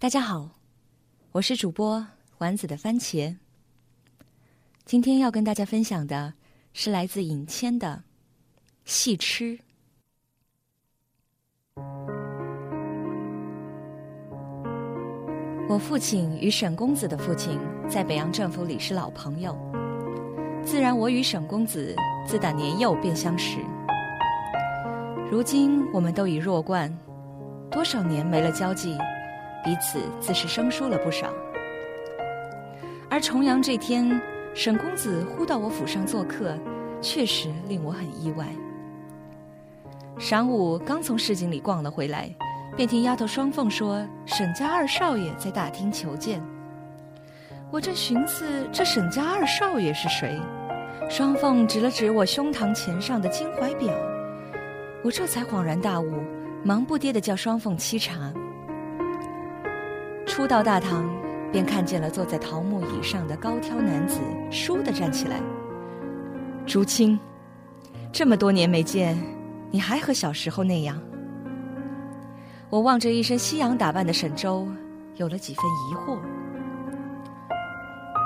大家好，我是主播丸子的番茄。今天要跟大家分享的是来自尹谦的《细吃》。我父亲与沈公子的父亲在北洋政府里是老朋友，自然我与沈公子自打年幼便相识。如今我们都已弱冠，多少年没了交际。彼此自是生疏了不少，而重阳这天，沈公子忽到我府上做客，确实令我很意外。晌午刚从市井里逛了回来，便听丫头双凤说沈家二少爷在大厅求见。我正寻思这沈家二少爷是谁，双凤指了指我胸膛前上的金怀表，我这才恍然大悟，忙不迭的叫双凤沏茶。初到大堂，便看见了坐在桃木椅上的高挑男子，倏地站起来。竹青，这么多年没见，你还和小时候那样？我望着一身西洋打扮的沈周，有了几分疑惑。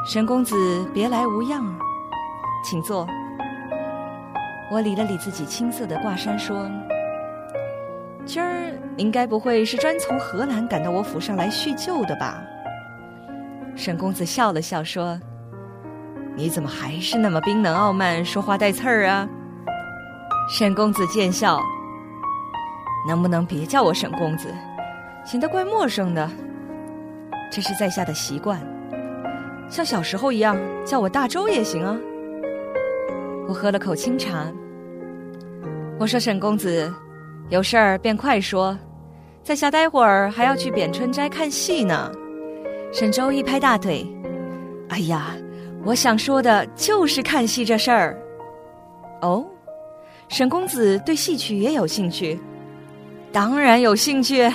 沈公子别来无恙，请坐。我理了理自己青涩的挂衫，说。今儿您该不会是专从荷兰赶到我府上来叙旧的吧？沈公子笑了笑说：“你怎么还是那么冰冷傲慢，说话带刺儿啊？”沈公子见笑：“能不能别叫我沈公子，显得怪陌生的。这是在下的习惯，像小时候一样叫我大周也行啊。”我喝了口清茶，我说：“沈公子。”有事儿便快说，在下待会儿还要去扁春斋看戏呢。沈周一拍大腿：“哎呀，我想说的就是看戏这事儿。”哦，沈公子对戏曲也有兴趣？当然有兴趣。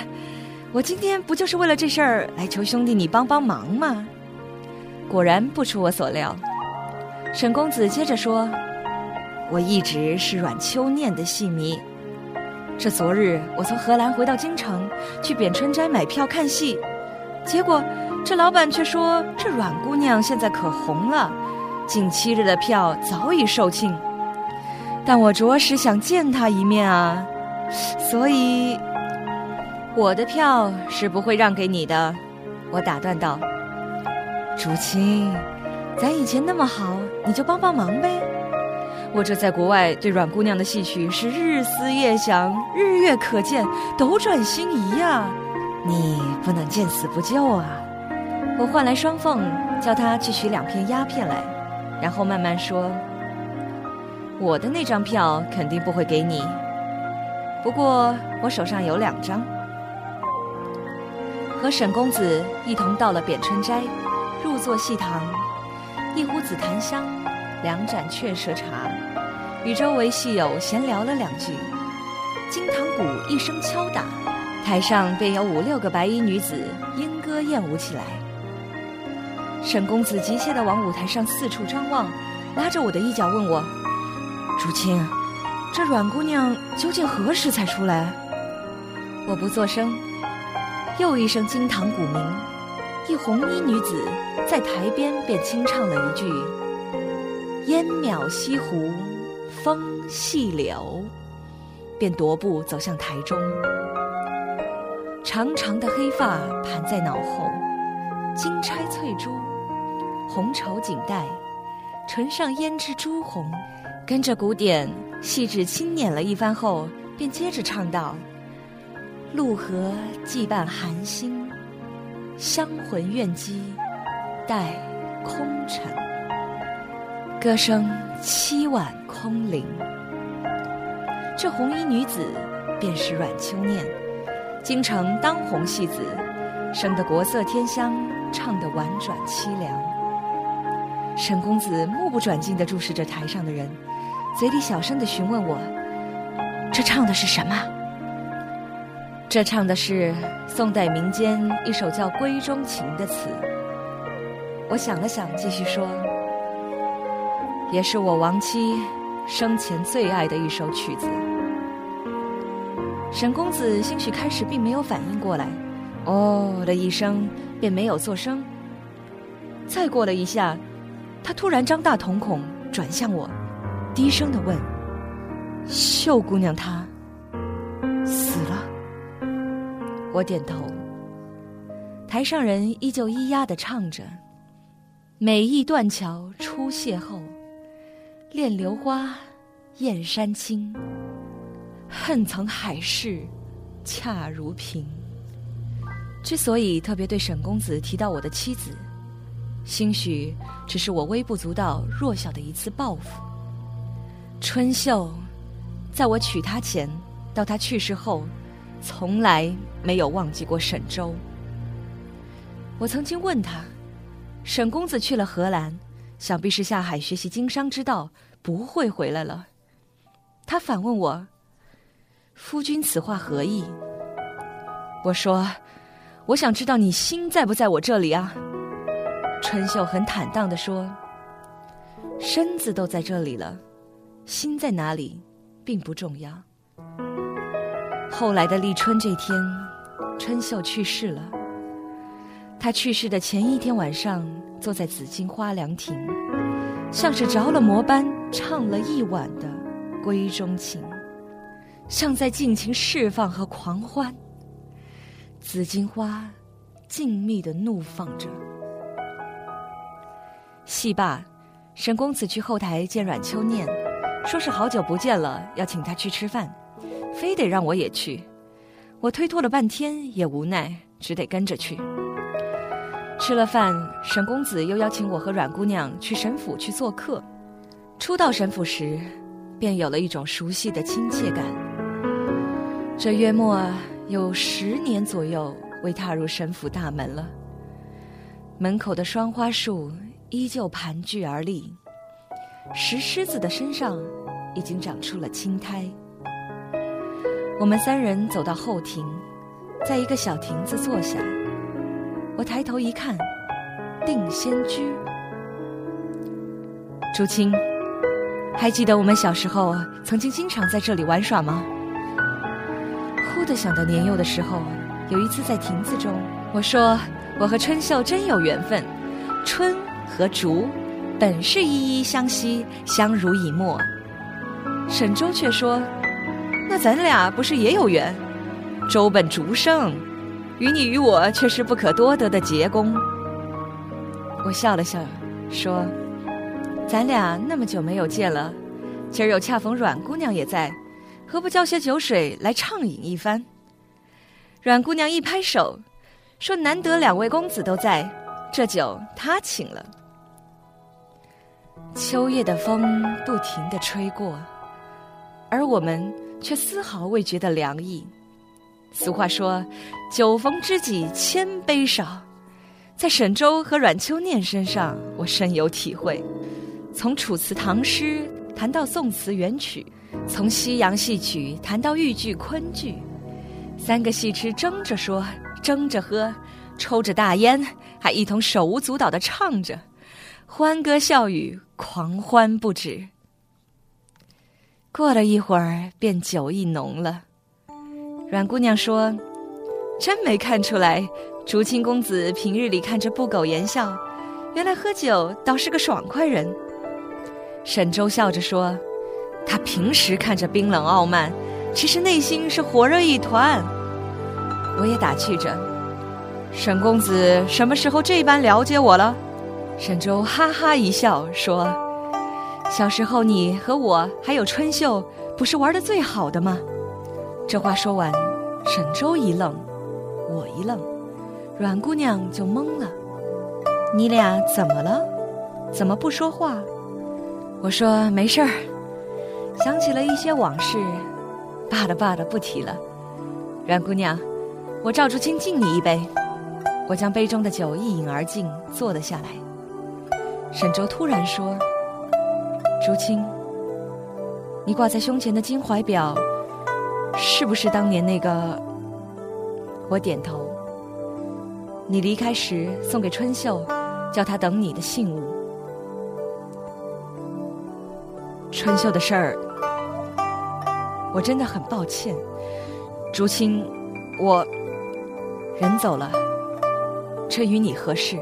我今天不就是为了这事儿来求兄弟你帮帮忙吗？果然不出我所料。沈公子接着说：“我一直是阮秋念的戏迷。”这昨日我从荷兰回到京城，去扁春斋买票看戏，结果这老板却说这阮姑娘现在可红了，近七日的票早已售罄。但我着实想见她一面啊，所以我的票是不会让给你的。我打断道：“竹青，咱以前那么好，你就帮帮忙呗。”我这在国外对阮姑娘的戏曲是日思夜想，日月可见，斗转星移呀！你不能见死不救啊！我唤来双凤，叫她去取两片鸦片来，然后慢慢说：“我的那张票肯定不会给你，不过我手上有两张。”和沈公子一同到了扁春斋，入座戏堂，一壶紫檀香。两盏雀舌茶，与周围戏友闲聊了两句。金堂鼓一声敲打，台上便有五六个白衣女子莺歌燕舞起来。沈公子急切地往舞台上四处张望，拉着我的衣角问我：“竹青，这阮姑娘究竟何时才出来？”我不作声。又一声金堂鼓鸣，一红衣女子在台边便轻唱了一句。烟渺西湖，风细柳，便踱步走向台中。长长的黑发盘在脑后，金钗翠珠，红绸锦带，唇上胭脂朱红。跟着鼓点细致轻捻了一番后，便接着唱道：“陆河寄伴寒星，香魂怨机待空城。”歌声凄婉空灵，这红衣女子便是阮秋念，京城当红戏子，生得国色天香，唱得婉转凄凉。沈公子目不转睛地注视着台上的人，嘴里小声地询问我：“这唱的是什么？”这唱的是宋代民间一首叫《闺中情》的词。我想了想，继续说。也是我亡妻生前最爱的一首曲子。沈公子兴许开始并没有反应过来，哦的一声，便没有作声。再过了一下，他突然张大瞳孔，转向我，低声的问：“秀姑娘她死了？”我点头。台上人依旧咿呀的唱着：“美意断桥初邂逅，恋流花，燕山青。恨曾海誓，恰如萍。”之所以特别对沈公子提到我的妻子，兴许只是我微不足道、弱小的一次报复。春秀，在我娶她前到她去世后，从来没有忘记过沈周。我曾经问他：“沈公子去了荷兰，想必是下海学习经商之道，不会回来了。”他反问我：“夫君此话何意？”我说：“我想知道你心在不在我这里啊。”春秀很坦荡地说：“身子都在这里了，心在哪里，并不重要。”后来的立春这天，春秀去世了。他去世的前一天晚上，坐在紫荆花凉亭，像是着了魔般唱了一晚的闺中情，像在尽情释放和狂欢。紫荆花静谧的怒放着。戏罢，沈公子去后台见阮秋念，说是好久不见了，要请他去吃饭，非得让我也去。我推脱了半天，也无奈，只得跟着去。吃了饭，沈公子又邀请我和阮姑娘去沈府去做客。初到沈府时，便有了一种熟悉的亲切感。这约莫有十年左右未踏入沈府大门了。门口的双花树依旧盘踞而立，石狮子的身上已经长出了青苔。我们三人走到后庭，在一个小亭子坐下。我抬头一看，定仙居。竹青，还记得我们小时候曾经经常在这里玩耍吗？忽的想到年幼的时候，有一次在亭子中，我说我和春秀真有缘分，春和竹本是依依相惜，相濡以沫。沈周却说，那咱俩不是也有缘？周本竹生。与你与我却是不可多得的结公。我笑了笑，说：“咱俩那么久没有见了，今儿又恰逢阮姑娘也在，何不叫些酒水来畅饮一番？”阮姑娘一拍手，说：“难得两位公子都在，这酒她请了。”秋夜的风不停的吹过，而我们却丝毫未觉得凉意。俗话说：“酒逢知己千杯少。”在沈周和阮秋念身上，我深有体会。从楚辞唐诗谈到宋词元曲，从西洋戏曲谈到豫剧昆剧，三个戏痴争着说，争着喝，抽着大烟，还一同手舞足蹈的唱着，欢歌笑语，狂欢不止。过了一会儿，便酒意浓了。阮姑娘说：“真没看出来，竹青公子平日里看着不苟言笑，原来喝酒倒是个爽快人。”沈周笑着说：“他平时看着冰冷傲慢，其实内心是火热一团。”我也打趣着：“沈公子什么时候这般了解我了？”沈周哈哈一笑说：“小时候你和我还有春秀，不是玩的最好的吗？”这话说完，沈周一愣，我一愣，阮姑娘就懵了。你俩怎么了？怎么不说话？我说没事儿，想起了一些往事，罢了罢了，不提了。阮姑娘，我赵竹清敬你一杯。我将杯中的酒一饮而尽，坐了下来。沈周突然说：“竹青，你挂在胸前的金怀表。”是不是当年那个？我点头。你离开时送给春秀，叫她等你的信物。春秀的事儿，我真的很抱歉。竹青，我人走了，这与你何事？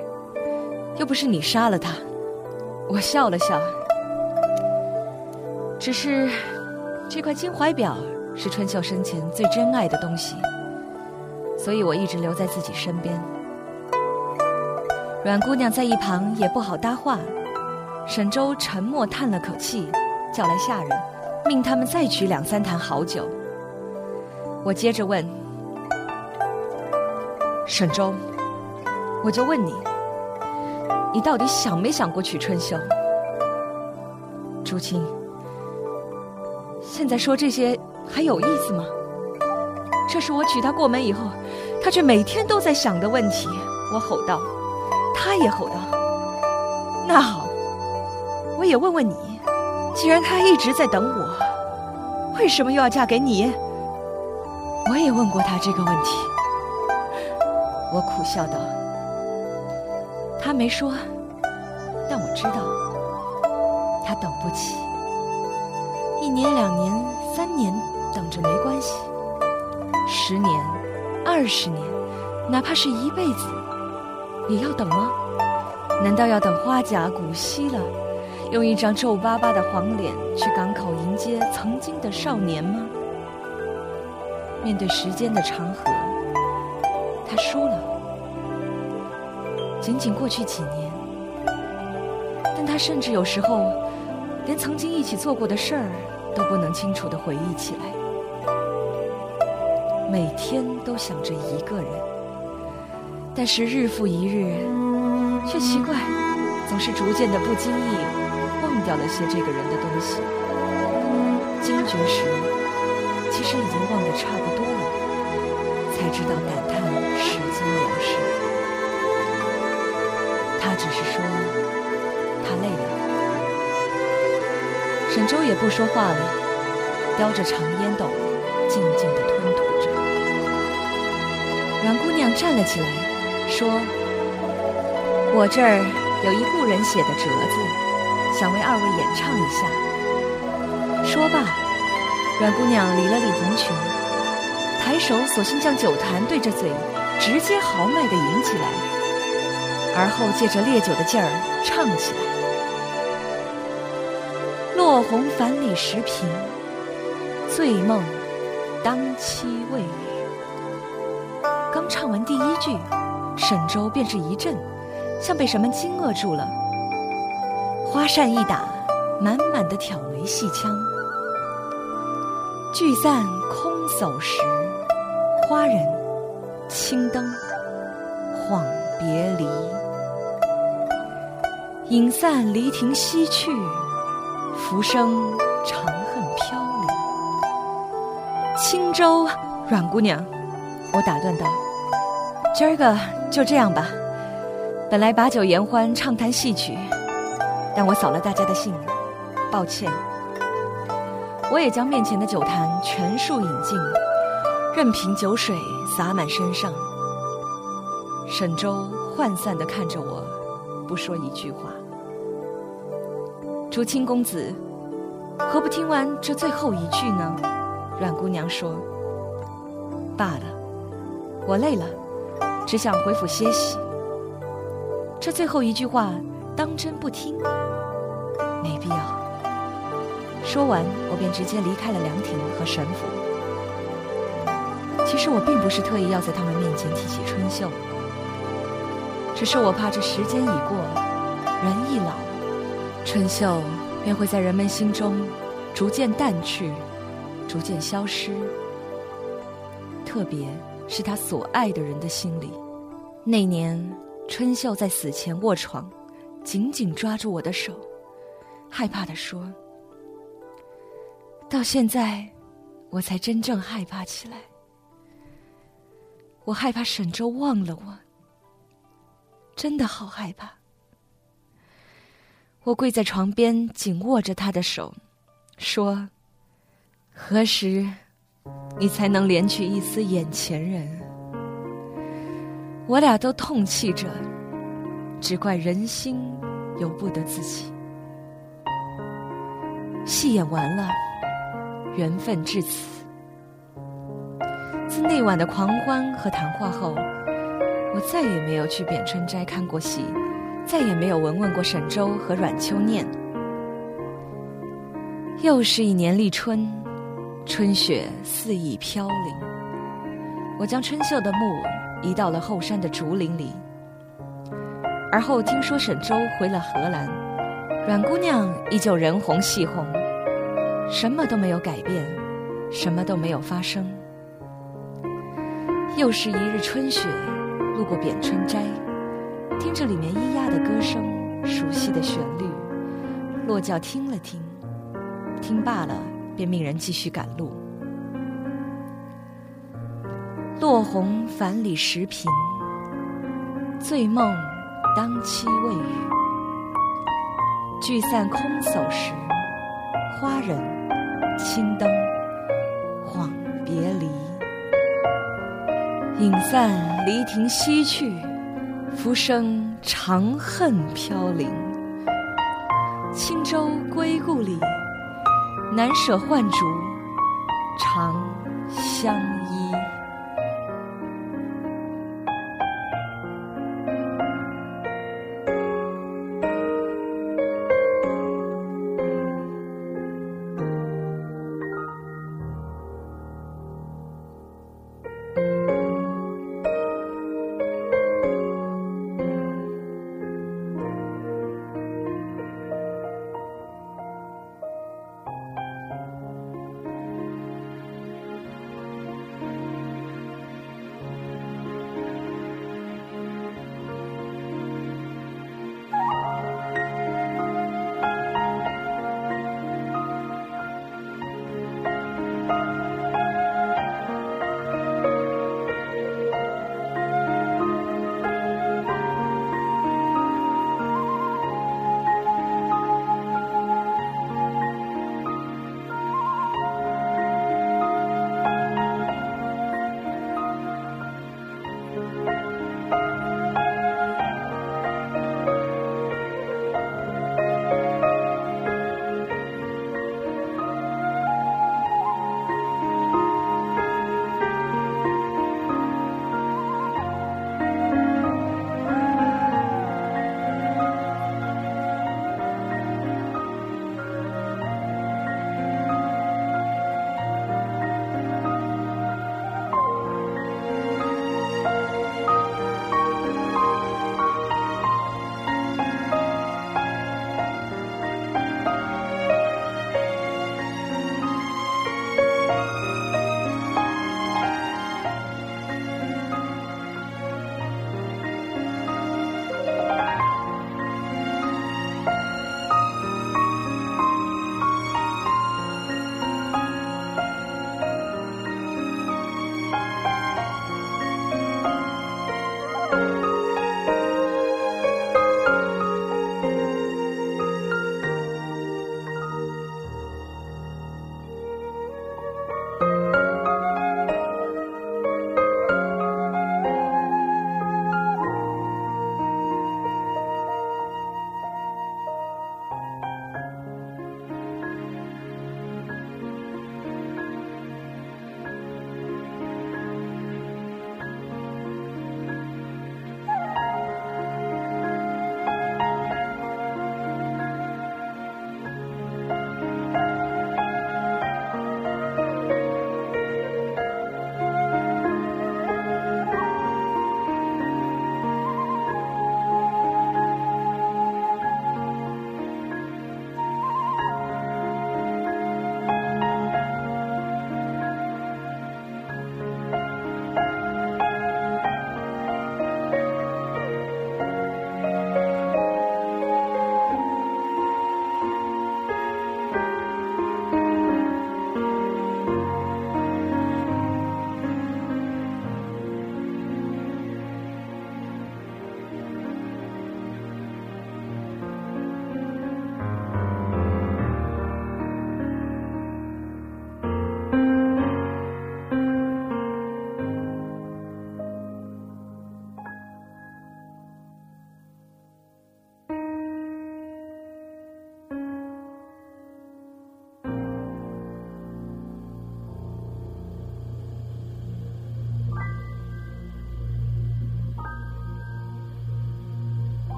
又不是你杀了他。我笑了笑，只是这块金怀表是春秀生前最珍爱的东西，所以我一直留在自己身边。阮姑娘在一旁也不好搭话，沈周沉默叹了口气，叫来下人，命他们再取两三坛好酒。我接着问。沈周，我就问你，你到底想没想过娶春秀？朱青，现在说这些还有意思吗？这是我娶她过门以后，她却每天都在想的问题。我吼道，她也吼道。那好，我也问问你，既然她一直在等我，为什么又要嫁给你？我也问过她这个问题。我苦笑道：“他没说，但我知道，他等不起。一年、两年、三年，等着没关系；十年、二十年，哪怕是一辈子，也要等吗？难道要等花甲古稀了，用一张皱巴巴的黄脸去港口迎接曾经的少年吗？面对时间的长河。”他输了，仅仅过去几年，但他甚至有时候连曾经一起做过的事儿都不能清楚的回忆起来，每天都想着一个人，但是日复一日，却奇怪，总是逐渐的不经意忘掉了些这个人的东西，惊觉时，其实已经忘得差不多了，才知道感叹。时间流逝，他只是说沈周也不说话了，叼着长烟斗，静静的吞吐着。阮姑娘站了起来，说：“我这儿有一故人写的折子，想为二位演唱一下。”说罢，阮姑娘理了理红裙，抬手索性将酒坛对着嘴。直接豪迈的饮起来，而后借着烈酒的劲儿唱起来：“落红凡里时平，醉梦当期未雨。”刚唱完第一句，沈周便是一震，像被什么惊愕住了。花扇一打，满满的挑眉戏腔。聚散空走时，花人。青灯晃别离，影散离亭西去，浮生长恨飘零。轻舟，阮姑娘，我打断道：“今儿个就这样吧。本来把酒言欢，畅谈戏曲，但我扫了大家的兴，抱歉。”我也将面前的酒坛全数饮尽。任凭酒水洒满身上，沈周涣散的看着我，不说一句话。竹青公子，何不听完这最后一句呢？阮姑娘说：“罢了，我累了，只想回府歇息。这最后一句话，当真不听？没必要。”说完，我便直接离开了凉亭和沈府。其实我并不是特意要在他们面前提起春秀，只是我怕这时间已过，人一老，春秀便会在人们心中逐渐淡去，逐渐消失。特别是他所爱的人的心里。那年，春秀在死前卧床，紧紧抓住我的手，害怕地说：“到现在，我才真正害怕起来。”我害怕沈周忘了我，真的好害怕。我跪在床边，紧握着他的手，说：“何时你才能怜取一丝眼前人？”我俩都痛泣着，只怪人心由不得自己。戏演完了，缘分至此。自那晚的狂欢和谈话后，我再也没有去扁春斋看过戏，再也没有闻闻过沈周和阮秋念。又是一年立春，春雪肆意飘零。我将春秀的墓移到了后山的竹林里。而后听说沈周回了荷兰，阮姑娘依旧人红戏红，什么都没有改变，什么都没有发生。又是一日春雪，路过扁春斋，听着里面咿呀的歌声，熟悉的旋律，落轿听了听，听罢了，便命人继续赶路。落红凡里时平，醉梦当期未雨。聚散空叟时，花人青灯恍别离。影散离亭西去，浮生长恨飘零。轻舟归故里，难舍幻竹，长相。